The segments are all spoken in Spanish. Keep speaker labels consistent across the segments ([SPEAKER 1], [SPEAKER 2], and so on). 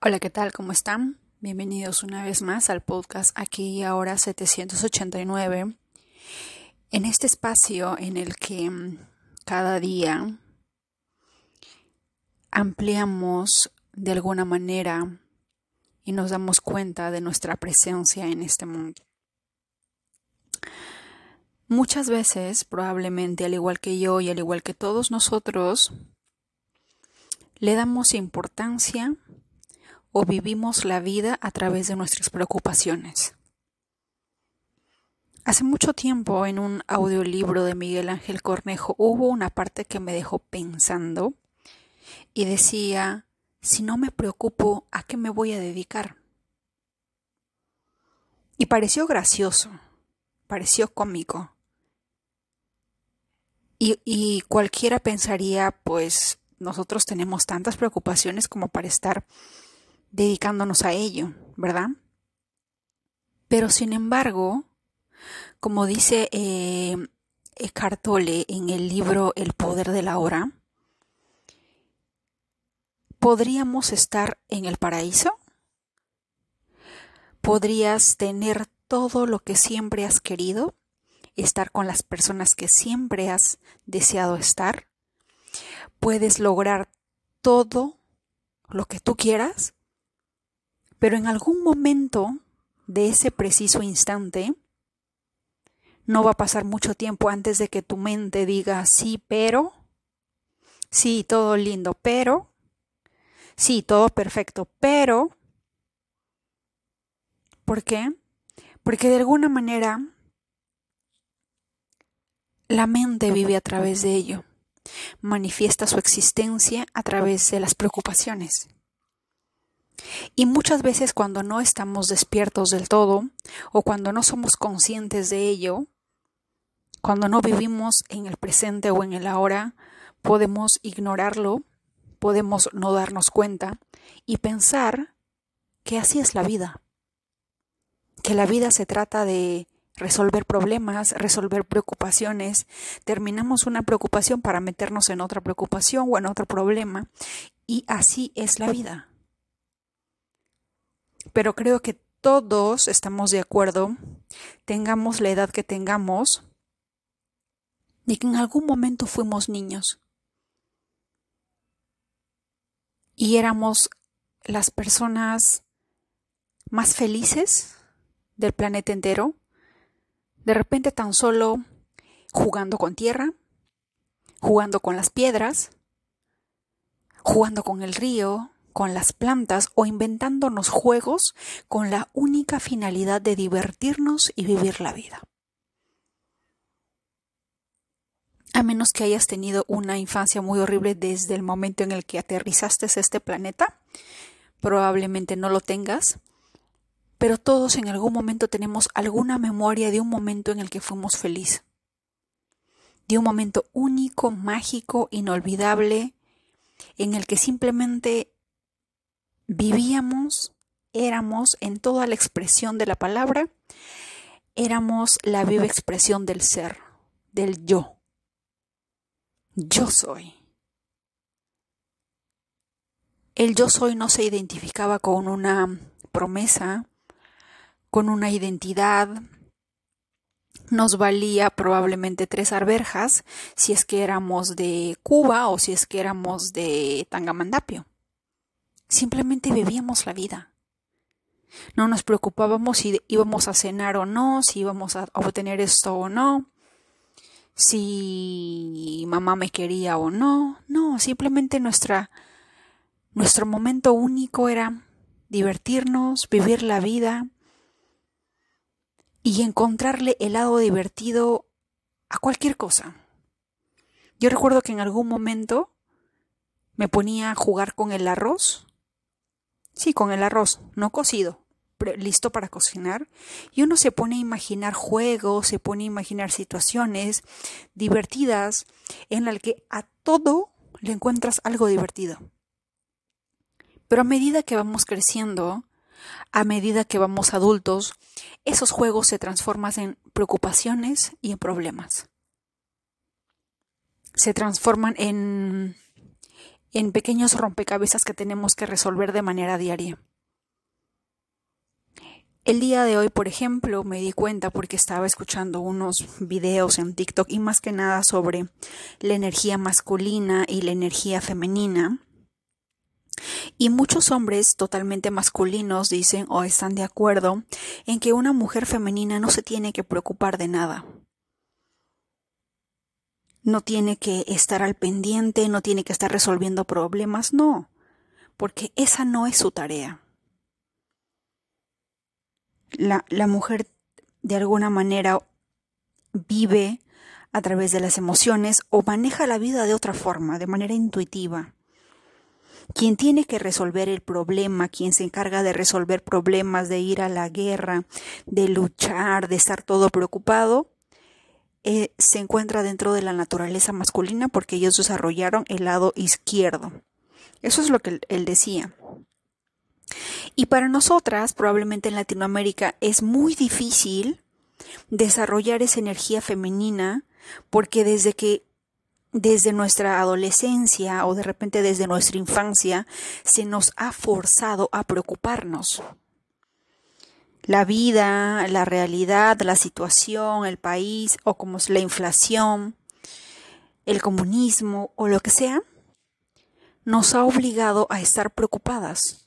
[SPEAKER 1] Hola, ¿qué tal? ¿Cómo están? Bienvenidos una vez más al podcast aquí y ahora 789. En este espacio en el que mm, cada día ampliamos de alguna manera y nos damos cuenta de nuestra presencia en este mundo. Muchas veces, probablemente, al igual que yo y al igual que todos nosotros, le damos importancia o vivimos la vida a través de nuestras preocupaciones. Hace mucho tiempo en un audiolibro de Miguel Ángel Cornejo hubo una parte que me dejó pensando y decía, si no me preocupo, ¿a qué me voy a dedicar? Y pareció gracioso, pareció cómico. Y, y, cualquiera pensaría, pues nosotros tenemos tantas preocupaciones como para estar dedicándonos a ello, ¿verdad? Pero sin embargo, como dice eh, Eckhart Tolle en el libro El poder de la hora, ¿podríamos estar en el paraíso? ¿Podrías tener todo lo que siempre has querido? ¿Estar con las personas que siempre has deseado estar? ¿Puedes lograr todo lo que tú quieras? Pero en algún momento de ese preciso instante, no va a pasar mucho tiempo antes de que tu mente diga sí, pero, sí, todo lindo, pero, sí, todo perfecto, pero, ¿por qué? Porque de alguna manera la mente vive a través de ello, manifiesta su existencia a través de las preocupaciones. Y muchas veces cuando no estamos despiertos del todo o cuando no somos conscientes de ello, cuando no vivimos en el presente o en el ahora, podemos ignorarlo, podemos no darnos cuenta y pensar que así es la vida, que la vida se trata de resolver problemas, resolver preocupaciones, terminamos una preocupación para meternos en otra preocupación o en otro problema y así es la vida pero creo que todos estamos de acuerdo, tengamos la edad que tengamos, de que en algún momento fuimos niños. Y éramos las personas más felices del planeta entero, de repente tan solo jugando con tierra, jugando con las piedras, jugando con el río, con las plantas o inventándonos juegos con la única finalidad de divertirnos y vivir la vida. A menos que hayas tenido una infancia muy horrible desde el momento en el que aterrizaste este planeta, probablemente no lo tengas, pero todos en algún momento tenemos alguna memoria de un momento en el que fuimos felices, de un momento único, mágico, inolvidable, en el que simplemente vivíamos, éramos en toda la expresión de la palabra, éramos la viva expresión del ser, del yo. Yo soy. El yo soy no se identificaba con una promesa, con una identidad. Nos valía probablemente tres arberjas si es que éramos de Cuba o si es que éramos de Tangamandapio. Simplemente vivíamos la vida. No nos preocupábamos si íbamos a cenar o no, si íbamos a obtener esto o no, si mamá me quería o no. No, simplemente nuestra, nuestro momento único era divertirnos, vivir la vida y encontrarle el lado divertido a cualquier cosa. Yo recuerdo que en algún momento me ponía a jugar con el arroz Sí, con el arroz, no cocido, listo para cocinar. Y uno se pone a imaginar juegos, se pone a imaginar situaciones divertidas en las que a todo le encuentras algo divertido. Pero a medida que vamos creciendo, a medida que vamos adultos, esos juegos se transforman en preocupaciones y en problemas. Se transforman en en pequeños rompecabezas que tenemos que resolver de manera diaria. El día de hoy, por ejemplo, me di cuenta porque estaba escuchando unos videos en TikTok y más que nada sobre la energía masculina y la energía femenina. Y muchos hombres totalmente masculinos dicen o están de acuerdo en que una mujer femenina no se tiene que preocupar de nada. No tiene que estar al pendiente, no tiene que estar resolviendo problemas, no, porque esa no es su tarea la, la mujer de alguna manera vive a través de las emociones o maneja la vida de otra forma, de manera intuitiva. Quien tiene que resolver el problema, quien se encarga de resolver problemas, de ir a la guerra, de luchar, de estar todo preocupado, eh, se encuentra dentro de la naturaleza masculina porque ellos desarrollaron el lado izquierdo. Eso es lo que él decía. Y para nosotras, probablemente en Latinoamérica, es muy difícil desarrollar esa energía femenina porque desde que desde nuestra adolescencia o de repente desde nuestra infancia se nos ha forzado a preocuparnos. La vida, la realidad, la situación, el país o como la inflación, el comunismo o lo que sea, nos ha obligado a estar preocupadas.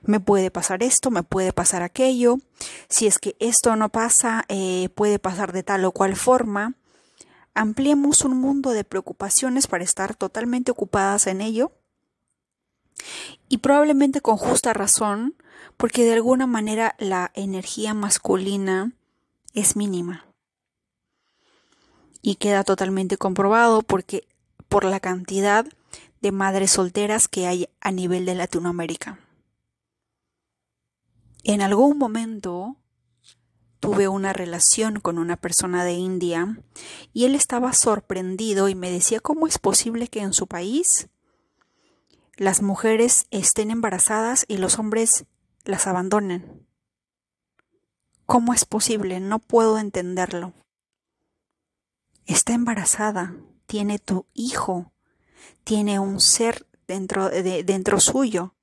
[SPEAKER 1] Me puede pasar esto, me puede pasar aquello, si es que esto no pasa, eh, puede pasar de tal o cual forma. Ampliemos un mundo de preocupaciones para estar totalmente ocupadas en ello. Y probablemente con justa razón, porque de alguna manera la energía masculina es mínima. Y queda totalmente comprobado porque por la cantidad de madres solteras que hay a nivel de Latinoamérica. En algún momento tuve una relación con una persona de India y él estaba sorprendido y me decía cómo es posible que en su país las mujeres estén embarazadas y los hombres las abandonen. ¿Cómo es posible? No puedo entenderlo. Está embarazada, tiene tu hijo, tiene un ser dentro, de, dentro suyo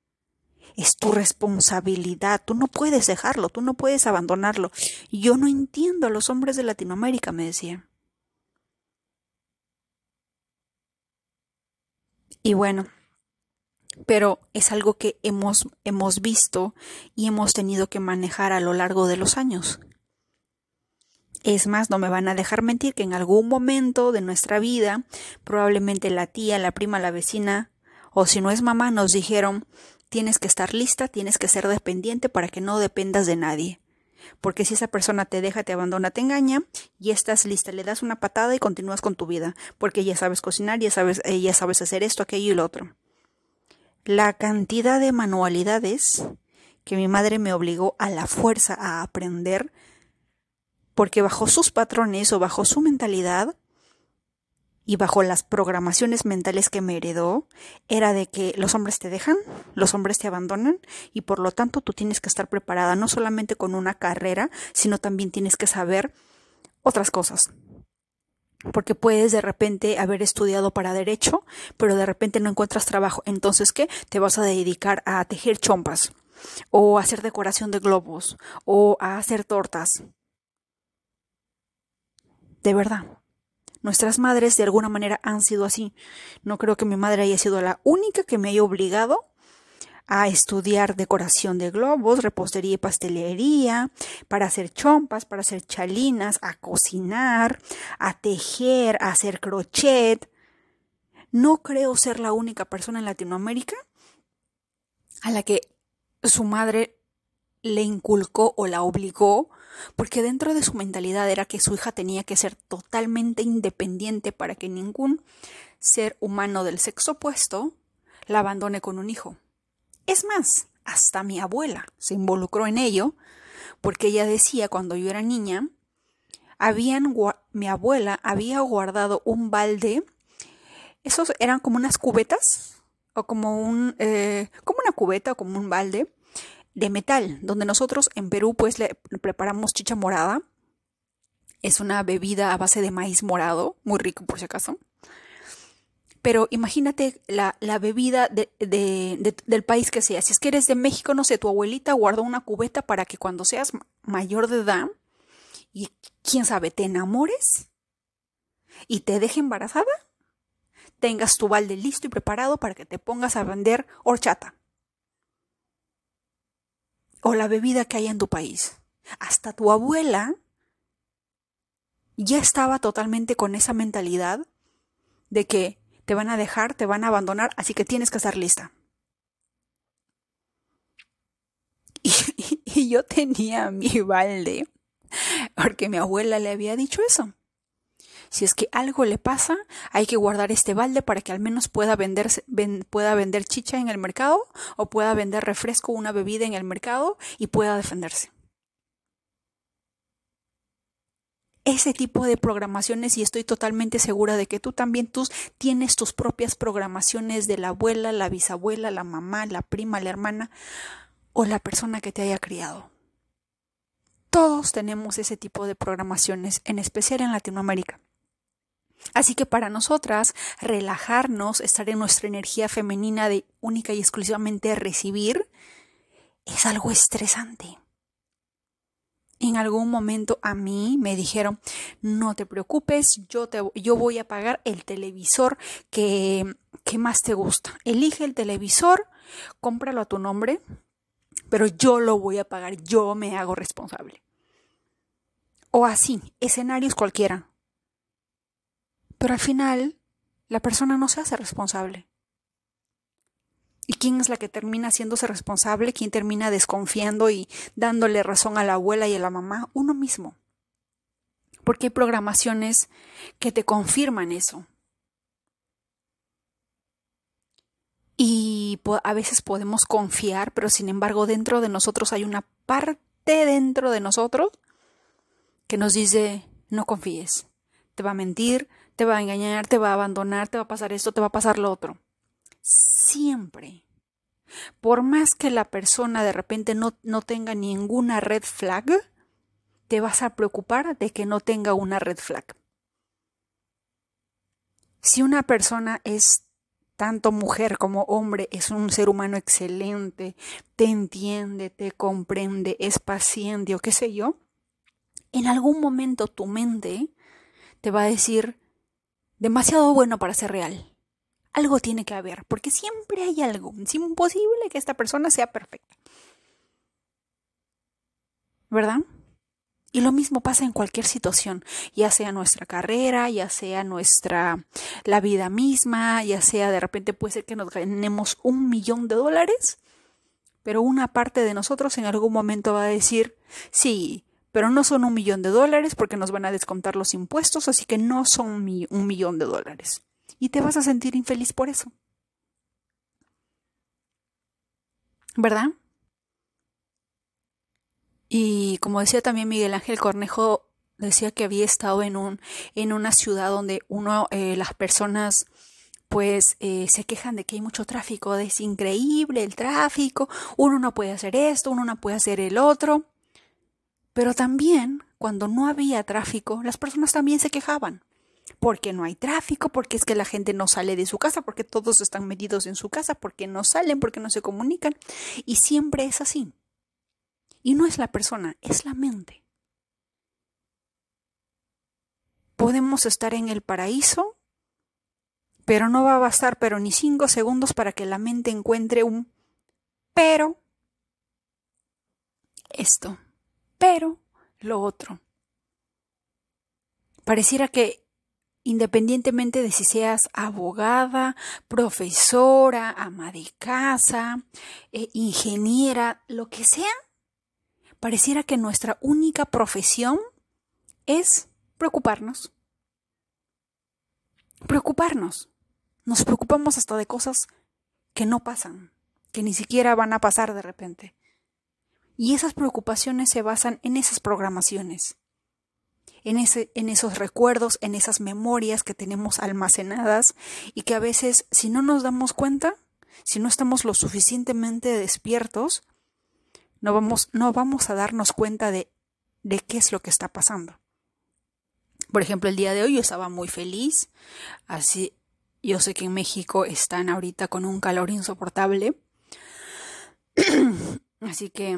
[SPEAKER 1] es tu responsabilidad, tú no puedes dejarlo, tú no puedes abandonarlo. Yo no entiendo a los hombres de Latinoamérica, me decía. Y bueno, pero es algo que hemos, hemos visto y hemos tenido que manejar a lo largo de los años. Es más, no me van a dejar mentir que en algún momento de nuestra vida, probablemente la tía, la prima, la vecina, o si no es mamá, nos dijeron, tienes que estar lista, tienes que ser dependiente para que no dependas de nadie. Porque si esa persona te deja, te abandona, te engaña, y estás lista, le das una patada y continúas con tu vida, porque ya sabes cocinar, ya sabes, eh, ya sabes hacer esto, aquello y lo otro. La cantidad de manualidades que mi madre me obligó a la fuerza a aprender, porque bajo sus patrones o bajo su mentalidad, y bajo las programaciones mentales que me heredó era de que los hombres te dejan, los hombres te abandonan y por lo tanto tú tienes que estar preparada no solamente con una carrera, sino también tienes que saber otras cosas. Porque puedes de repente haber estudiado para derecho, pero de repente no encuentras trabajo. Entonces, ¿qué? Te vas a dedicar a tejer chompas, o a hacer decoración de globos, o a hacer tortas. De verdad. Nuestras madres de alguna manera han sido así. No creo que mi madre haya sido la única que me haya obligado a estudiar decoración de globos, repostería y pastelería, para hacer chompas, para hacer chalinas, a cocinar, a tejer, a hacer crochet. No creo ser la única persona en Latinoamérica a la que su madre le inculcó o la obligó porque dentro de su mentalidad era que su hija tenía que ser totalmente independiente para que ningún ser humano del sexo opuesto la abandone con un hijo. Es más, hasta mi abuela se involucró en ello, porque ella decía cuando yo era niña, habían mi abuela había guardado un balde, esos eran como unas cubetas, o como un, eh, como una cubeta o como un balde, de metal, donde nosotros en Perú pues le preparamos chicha morada. Es una bebida a base de maíz morado, muy rico por si acaso. Pero imagínate la, bebida del país que sea. Si es que eres de México, no sé, tu abuelita guardó una cubeta para que cuando seas mayor de edad y quién sabe, te enamores y te deje embarazada, tengas tu balde listo y preparado para que te pongas a vender horchata o la bebida que hay en tu país. Hasta tu abuela ya estaba totalmente con esa mentalidad de que te van a dejar, te van a abandonar, así que tienes que estar lista. Y, yo tenía mi balde, porque mi abuela le había dicho eso. Si es que algo le pasa, hay que guardar este balde para que al menos pueda, pueda vender chicha en el mercado o pueda vender refresco, una bebida en el mercado y pueda defenderse. Ese tipo de programaciones y estoy totalmente segura de que tú también tú tienes tus propias programaciones de la abuela, la bisabuela, la mamá, la prima, la hermana o la persona que te haya criado. Todos tenemos ese tipo de programaciones, en especial en Latinoamérica. Así que para nosotras, relajarnos, estar en nuestra energía femenina de única y exclusivamente recibir, es algo estresante. En algún momento a mí me dijeron, no te preocupes, yo, te, yo voy a pagar el televisor que, que más te gusta. Elige el televisor, cómpralo a tu nombre, pero yo lo voy a pagar, yo me hago responsable. O así, escenarios cualquiera. Pero al final, la persona no se hace responsable. ¿Y quién es la que termina haciéndose responsable? ¿Quién termina desconfiando y dándole razón a la abuela y a la mamá? Uno mismo. Porque hay programaciones que te confirman eso. Y a veces podemos confiar, pero sin embargo dentro de nosotros hay una parte dentro de nosotros que nos dice, no confíes, te va a mentir, te va a engañar, te va a abandonar, te va a pasar esto, te va a pasar lo otro. Siempre. Por más que la persona de repente no, no tenga ninguna red flag, te vas a preocupar de que no tenga una red flag. Si una persona es tanto mujer como hombre, es un ser humano excelente, te entiende, te comprende, es paciente o qué sé yo, en algún momento tu mente te va a decir, demasiado bueno para ser real. Algo tiene que haber, porque siempre hay algo. Es imposible que esta persona sea perfecta. ¿Verdad? Y lo mismo pasa en cualquier situación, ya sea nuestra carrera, ya sea nuestra la vida misma, ya sea de repente puede ser que nos ganemos un millón de dólares, pero una parte de nosotros en algún momento va a decir, sí, pero no son un millón de dólares porque nos van a descontar los impuestos, así que no son un millón de dólares. Y te vas a sentir infeliz por eso. ¿Verdad? Y como decía también Miguel Ángel Cornejo, decía que había estado en, un, en una ciudad donde uno, eh, las personas pues eh, se quejan de que hay mucho tráfico, es increíble el tráfico, uno no puede hacer esto, uno no puede hacer el otro. Pero también, cuando no había tráfico, las personas también se quejaban. Porque no hay tráfico, porque es que la gente no sale de su casa, porque todos están metidos en su casa, porque no salen, porque no se comunican. Y siempre es así. Y no es la persona, es la mente. Podemos estar en el paraíso, pero no va a bastar pero ni cinco segundos para que la mente encuentre un pero. Esto pero lo otro. Pareciera que independientemente de si seas abogada, profesora, ama de casa, eh, ingeniera, lo que sea, pareciera que nuestra única profesión es preocuparnos. Preocuparnos. Nos preocupamos hasta de cosas que no pasan, que ni siquiera van a pasar de repente. Y esas preocupaciones se basan en esas programaciones, en, ese, en esos recuerdos, en esas memorias que tenemos almacenadas y que a veces, si no nos damos cuenta, si no estamos lo suficientemente despiertos, no vamos, no vamos a darnos cuenta de, de qué es lo que está pasando. Por ejemplo, el día de hoy yo estaba muy feliz, así Yo sé que en México están ahorita con un calor insoportable. Así que,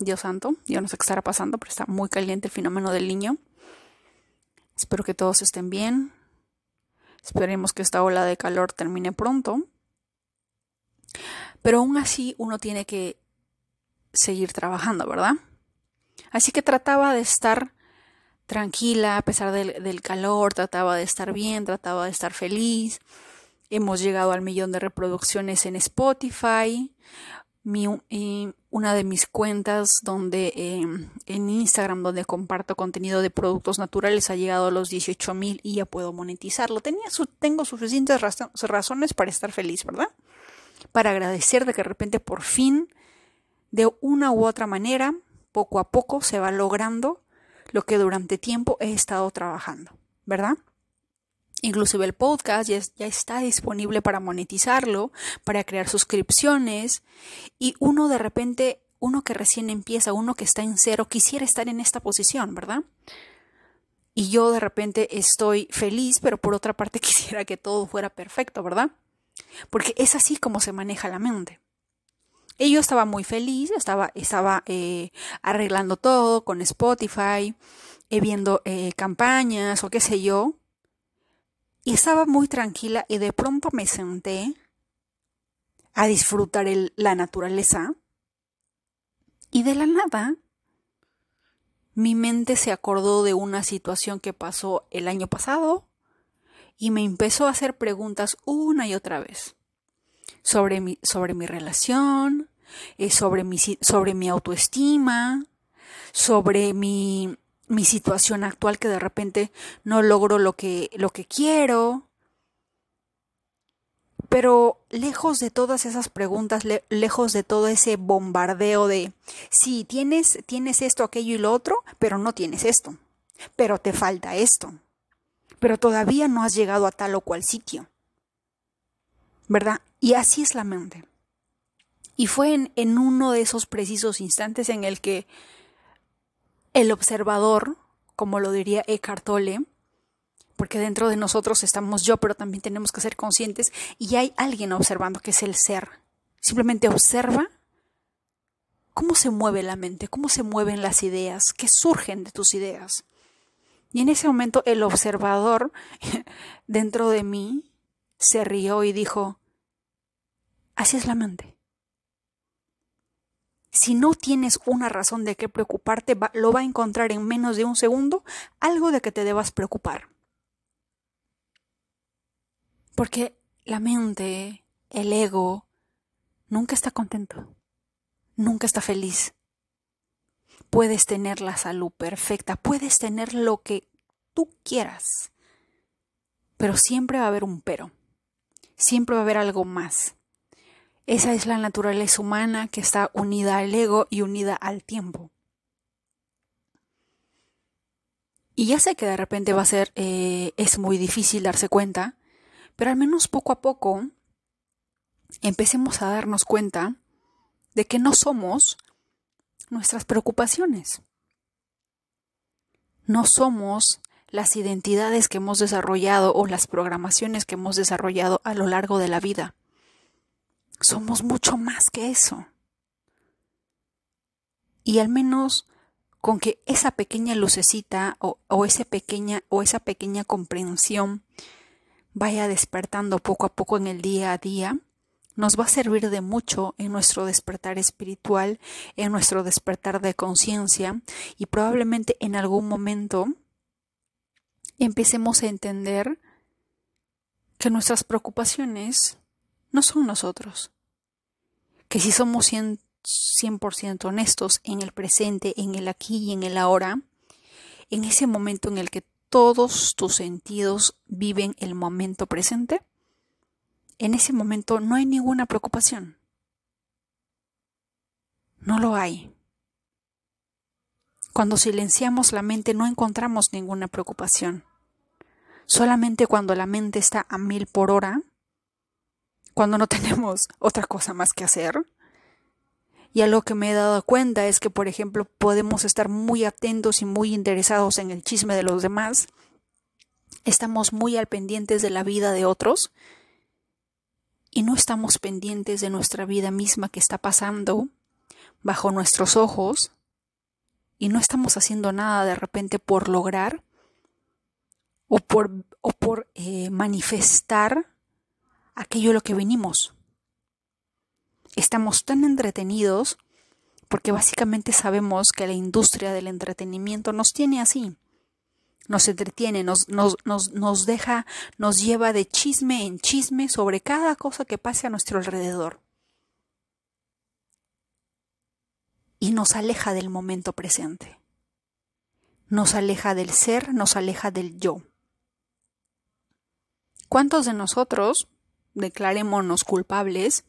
[SPEAKER 1] Dios santo, yo no sé qué estará pasando, pero está muy caliente el fenómeno del niño. Espero que todos estén bien. Esperemos que esta ola de calor termine pronto. Pero aún así uno tiene que seguir trabajando, ¿verdad? Así que trataba de estar tranquila a pesar del, calor, trataba de estar bien, trataba de estar feliz. Hemos llegado al millón de reproducciones en Spotify. Una de mis cuentas donde em, en Instagram donde comparto contenido de productos naturales ha llegado a los 18 mil y ya puedo monetizarlo. Tengo suficientes razones para estar feliz, ¿verdad? Para agradecer de que de repente por fin, de una u otra manera, poco a poco se va logrando lo que durante tiempo he estado trabajando, ¿verdad? Inclusive el podcast ya, está disponible para monetizarlo, para crear suscripciones y uno de repente, uno que recién empieza, uno que está en cero, quisiera estar en esta posición, ¿verdad? Y yo de repente estoy feliz, pero por otra parte quisiera que todo fuera perfecto, ¿verdad? Porque es así como se maneja la mente. Y yo estaba muy feliz, estaba, estaba eh, arreglando todo con Spotify, eh, viendo eh, campañas o qué sé yo. Y estaba muy tranquila y de pronto me senté a disfrutar la naturaleza. Y de la nada, mi mente se acordó de una situación que pasó el año pasado y me empezó a hacer preguntas una y otra vez sobre mi, sobre mi relación, eh, sobre, mi, sobre mi autoestima, sobre mi, mi situación actual que de repente no logro lo que, lo que quiero. Pero lejos de todas esas preguntas, lejos de todo ese bombardeo de, sí, tienes, tienes esto, aquello y lo otro, pero no tienes esto, pero te falta esto, pero todavía no has llegado a tal o cual sitio. ¿Verdad? Y así es la mente. Y fue en, en uno de esos precisos instantes en el que el observador, como lo diría Eckhart Tolle, porque dentro de nosotros estamos yo, pero también tenemos que ser conscientes y hay alguien observando que es el ser. Simplemente observa cómo se mueve la mente, cómo se mueven las ideas, qué surgen de tus ideas. Y en ese momento el observador dentro de mí se rió y dijo, así es la mente. Si no tienes una razón de qué preocuparte, lo va a encontrar en menos de un segundo algo de que te debas preocupar. Porque la mente, el ego, nunca está contento, nunca está feliz. Puedes tener la salud perfecta, puedes tener lo que tú quieras, pero siempre va a haber un pero, siempre va a haber algo más. Esa es la naturaleza humana que está unida al ego y unida al tiempo. Y ya sé que de repente va a ser, eh, es muy difícil darse cuenta, pero al menos poco a poco empecemos a darnos cuenta de que no somos nuestras preocupaciones. No somos las identidades que hemos desarrollado o las programaciones que hemos desarrollado a lo largo de la vida. Somos mucho más que eso. Y al menos con que esa pequeña lucecita o, esa pequeña o esa pequeña comprensión vaya despertando poco a poco en el día a día, nos va a servir de mucho en nuestro despertar espiritual, en nuestro despertar de conciencia y probablemente en algún momento empecemos a entender que nuestras preocupaciones no son nosotros. Que si somos 100%, honestos en el presente, en el aquí y en el ahora, en ese momento en el que todos tus sentidos viven el momento presente, en ese momento no hay ninguna preocupación. No lo hay. Cuando silenciamos la mente no encontramos ninguna preocupación. Solamente cuando la mente está a mil por hora cuando no tenemos otra cosa más que hacer. Y algo que me he dado cuenta es que, por ejemplo, podemos estar muy atentos y muy interesados en el chisme de los demás Estamos muy al pendientes de la vida de otros y no estamos pendientes de nuestra vida misma que está pasando bajo nuestros ojos y no estamos haciendo nada de repente por lograr o por, o por eh, manifestar aquello a lo que venimos. Estamos tan entretenidos porque básicamente sabemos que la industria del entretenimiento nos tiene así. Nos entretiene, nos, nos, nos, nos deja, nos lleva de chisme en chisme sobre cada cosa que pase a nuestro alrededor. Y nos aleja del momento presente. Nos aleja del ser, nos aleja del yo. ¿Cuántos de nosotros, declarémonos culpables,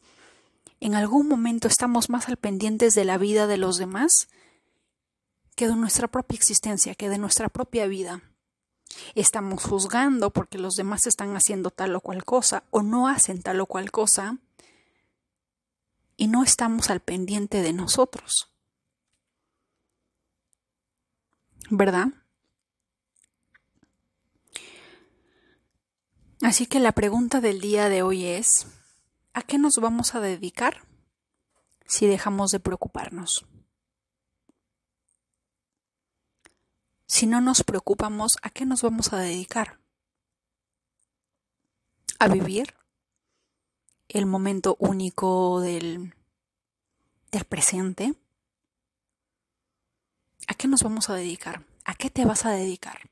[SPEAKER 1] en algún momento estamos más al pendientes de la vida de los demás que de nuestra propia existencia, que de nuestra propia vida? Estamos juzgando porque los demás están haciendo tal o cual cosa o no hacen tal o cual cosa y no estamos al pendiente de nosotros. ¿Verdad? Así que la pregunta del día de hoy es, ¿a qué nos vamos a dedicar si dejamos de preocuparnos? Si no nos preocupamos, ¿a qué nos vamos a dedicar? ¿A vivir el momento único del, del presente? ¿A qué nos vamos a dedicar? ¿A qué te vas a dedicar?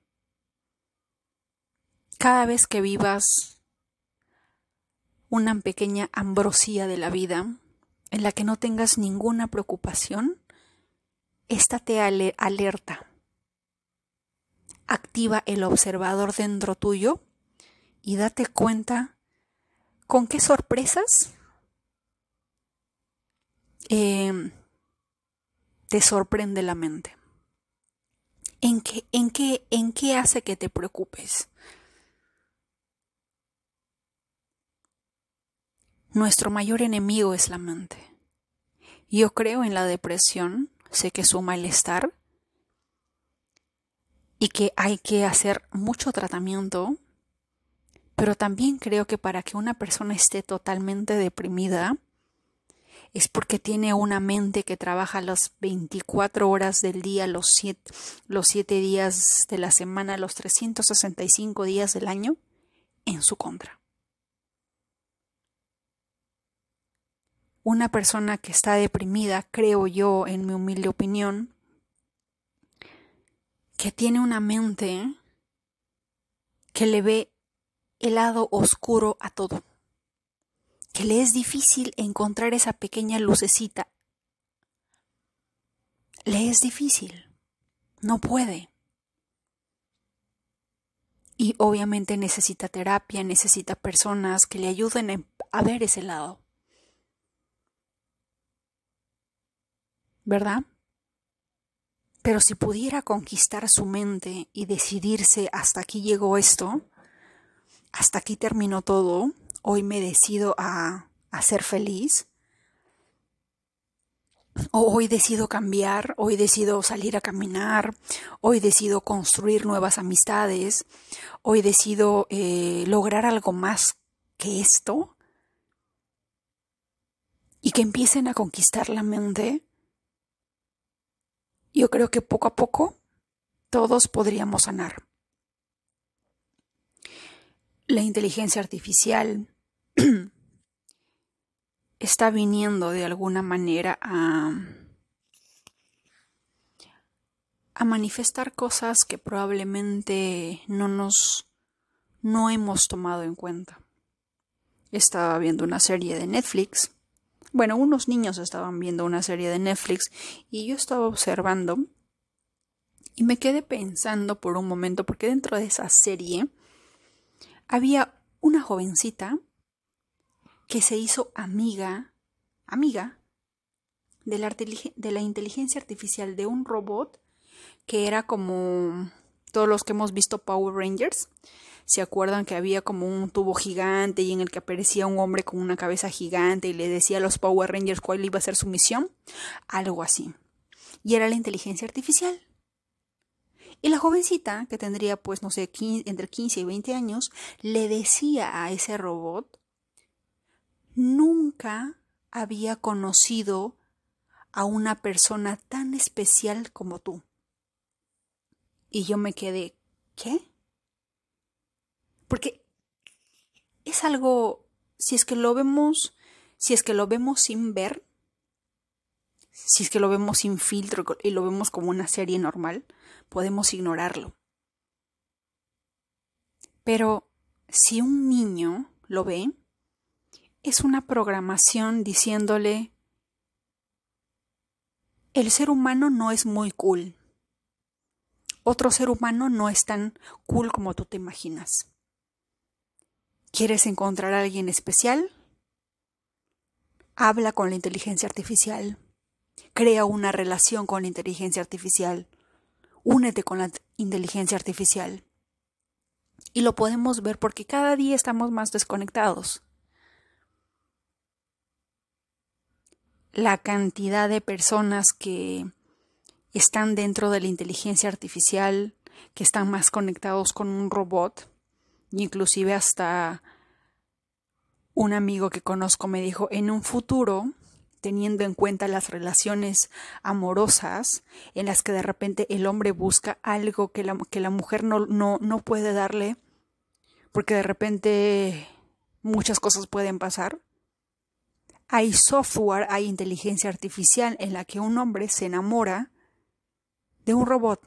[SPEAKER 1] Cada vez que vivas una pequeña ambrosía de la vida en la que no tengas ninguna preocupación, estate alerta. Activa el observador dentro tuyo y date cuenta con qué sorpresas em, te sorprende la mente. ¿En qué, en, qué, ¿En qué hace que te preocupes? Nuestro mayor enemigo es la mente. Yo creo en la depresión, sé que es un malestar y que hay que hacer mucho tratamiento, pero también creo que para que una persona esté totalmente deprimida es porque tiene una mente que trabaja las 24 horas del día, los 7, los 7 días de la semana, los 365 días del año en su contra. Una persona que está deprimida, creo yo, en mi humilde opinión, que tiene una mente que le ve el lado oscuro a todo, que le es difícil encontrar esa pequeña lucecita. Le es difícil, no puede. Y obviamente necesita terapia, necesita personas que le ayuden a ver ese lado. ¿Verdad? Pero si pudiera conquistar su mente y decidirse hasta aquí llegó esto, hasta aquí terminó todo, hoy me decido a, a ser feliz, o hoy decido cambiar, hoy decido salir a caminar, hoy decido construir nuevas amistades, hoy decido eh, lograr algo más que esto, y que empiecen a conquistar la mente, yo creo que poco a poco todos podríamos sanar. La inteligencia artificial está viniendo de alguna manera a, manifestar cosas que probablemente no nos no hemos tomado en cuenta. Estaba viendo una serie de Netflix bueno, unos niños estaban viendo una serie de Netflix y yo estaba observando y me quedé pensando por un momento porque dentro de esa serie había una jovencita que se hizo amiga, amiga de la, de la inteligencia artificial de un robot que era como todos los que hemos visto Power Rangers, ¿Se acuerdan que había como un tubo gigante y en el que aparecía un hombre con una cabeza gigante y le decía a los Power Rangers cuál iba a ser su misión? Algo así. Y era la inteligencia artificial. Y la jovencita, que tendría pues no sé, entre 15 y 20 años, le decía a ese robot, nunca había conocido a una persona tan especial como tú. Y yo me quedé, ¿qué? Porque es algo, si es que lo vemos, si es que lo vemos sin ver, si es que lo vemos sin filtro y lo vemos como una serie normal, podemos ignorarlo. Pero si un niño lo ve, es una programación diciéndole, el ser humano no es muy cool. Otro ser humano no es tan cool como tú te imaginas. ¿Quieres encontrar a alguien especial? Habla con la inteligencia artificial. Crea una relación con la inteligencia artificial. Únete con la inteligencia artificial. Y lo podemos ver porque cada día estamos más desconectados. La cantidad de personas que están dentro de la inteligencia artificial, que están más conectados con un robot, inclusive hasta un amigo que conozco me dijo, en un futuro teniendo en cuenta las relaciones amorosas en las que de repente el hombre busca algo que la, que la mujer no, no, no puede darle, porque de repente muchas cosas pueden pasar. Hay software, hay inteligencia artificial en la que un hombre se enamora de un robot,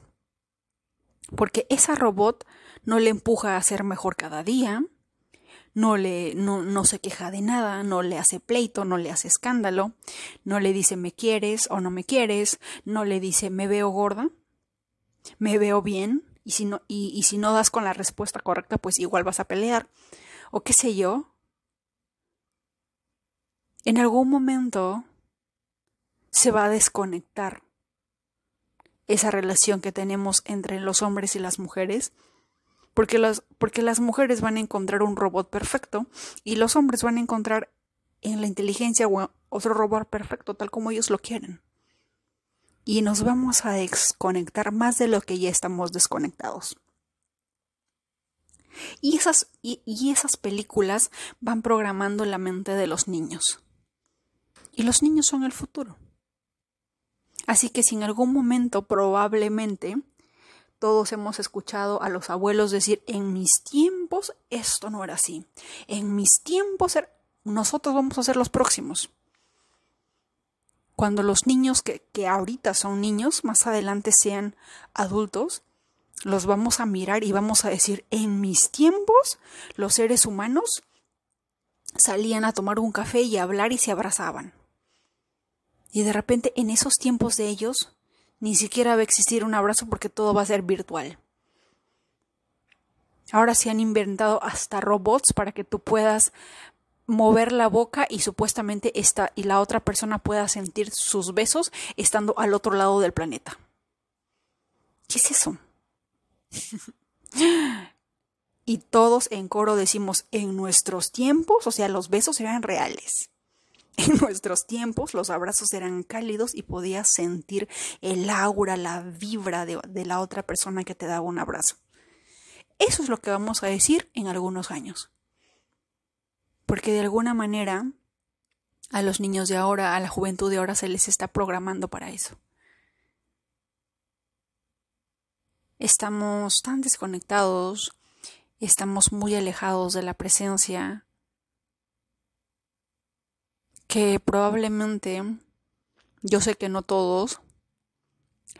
[SPEAKER 1] porque esa robot no le empuja a ser mejor cada día, no le no, no se queja de nada, no le hace pleito, no le hace escándalo, no le dice me quieres o no me quieres, no le dice me veo gorda, me veo bien, y si no, y, y si no das con la respuesta correcta, pues igual vas a pelear, o qué sé yo. En algún momento se va a desconectar esa relación que tenemos entre los hombres y las mujeres porque las, porque las mujeres van a encontrar un robot perfecto y los hombres van a encontrar en la inteligencia otro robot perfecto tal como ellos lo quieren. Y nos vamos a desconectar más de lo que ya estamos desconectados. Y esas, y, y esas películas van programando la mente de los niños. Y los niños son el futuro. Así que si en algún momento probablemente todos hemos escuchado a los abuelos decir, en mis tiempos esto no era así. En mis tiempos nosotros vamos a ser los próximos. Cuando los niños que, que ahorita son niños, más adelante sean adultos, los vamos a mirar y vamos a decir, en mis tiempos los seres humanos salían a tomar un café y hablar y se abrazaban. Y de repente en esos tiempos de ellos ni siquiera va a existir un abrazo porque todo va a ser virtual. Ahora se han inventado hasta robots para que tú puedas mover la boca y supuestamente esta y la otra persona pueda sentir sus besos estando al otro lado del planeta. ¿Qué es eso? y todos en coro decimos en nuestros tiempos, o sea, los besos eran reales. En nuestros tiempos los abrazos eran cálidos y podías sentir el aura, la vibra de, la otra persona que te daba un abrazo. Eso es lo que vamos a decir en algunos años. Porque de alguna manera a los niños de ahora, a la juventud de ahora se les está programando para eso. Estamos tan desconectados, estamos muy alejados de la presencia que probablemente, yo sé que no todos,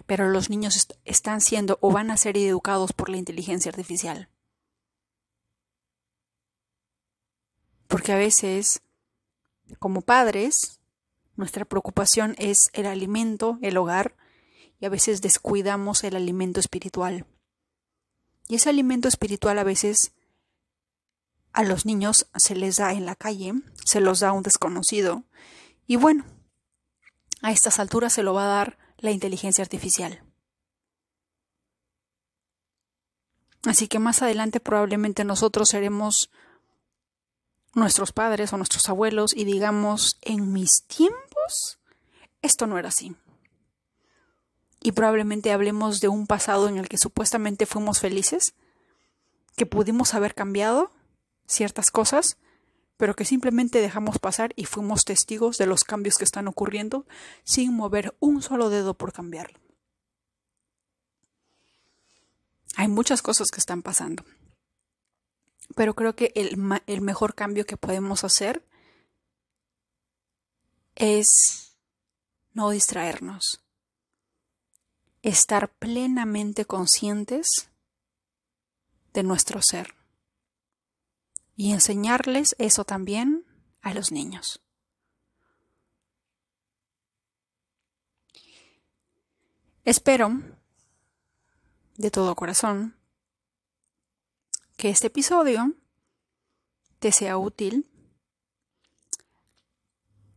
[SPEAKER 1] pero los niños están siendo o van a ser educados por la inteligencia artificial. Porque a veces, como padres, nuestra preocupación es el alimento, el hogar, y a veces descuidamos el alimento espiritual. Y ese alimento espiritual a veces a los niños se les da en la calle, se los da un desconocido. Y bueno, a estas alturas se lo va a dar la inteligencia artificial. Así que más adelante probablemente nosotros seremos nuestros padres o nuestros abuelos y digamos, en mis tiempos, esto no era así. y probablemente hablemos de un pasado en el que supuestamente fuimos felices, que pudimos haber cambiado ciertas cosas, pero que simplemente dejamos pasar y fuimos testigos de los cambios que están ocurriendo sin mover un solo dedo por cambiarlo. Hay muchas cosas que están pasando, pero creo que el, el mejor cambio que podemos hacer es no distraernos, estar plenamente conscientes de nuestro ser y enseñarles eso también a los niños. Espero de todo corazón que este episodio te sea útil,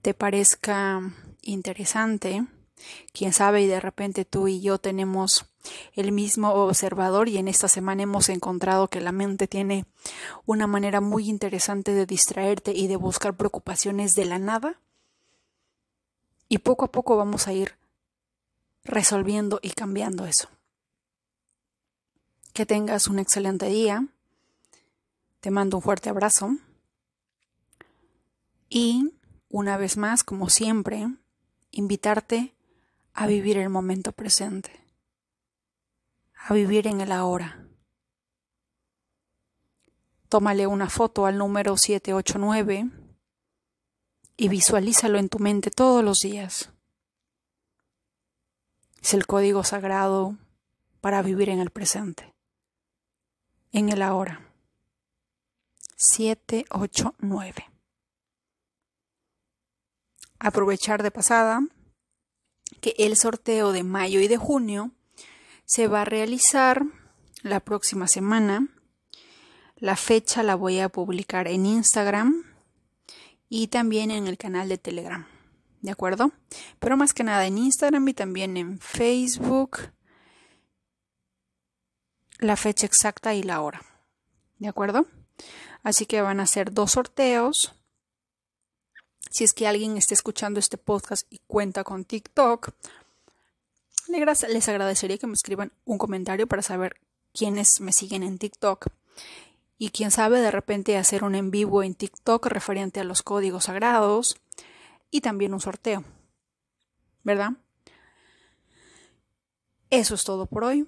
[SPEAKER 1] te parezca interesante, quién sabe y de repente tú y yo tenemos el mismo observador y en esta semana hemos encontrado que la mente tiene una manera muy interesante de distraerte y de buscar preocupaciones de la nada. Y poco a poco vamos a ir resolviendo y cambiando eso. Que tengas un excelente día. Te mando un fuerte abrazo. Y una vez más, como siempre, invitarte a vivir el momento presente a vivir en el ahora. Tómale una foto al número 789 y visualízalo en tu mente todos los días. Es el código sagrado para vivir en el presente, en el ahora. 789. Aprovechar de pasada el sorteo de mayo y de junio se va a realizar la próxima semana. La fecha la voy a publicar en Instagram y también en el canal de Telegram. ¿De acuerdo? Pero más que nada en Instagram y también en Facebook. La fecha exacta y la hora. ¿De acuerdo? Así que van a ser dos sorteos. Si es que alguien está escuchando este podcast y cuenta con TikTok, les agradecería que me escriban un comentario para saber quiénes me siguen en TikTok. Y quién sabe de repente hacer un en vivo en TikTok referente a los códigos sagrados y también un sorteo. ¿Verdad? Eso es todo por hoy.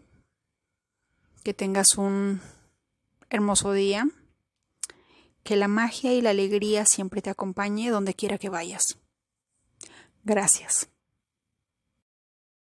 [SPEAKER 1] Que tengas un hermoso día. Que la magia y la alegría siempre te acompañe donde quiera que vayas. Gracias.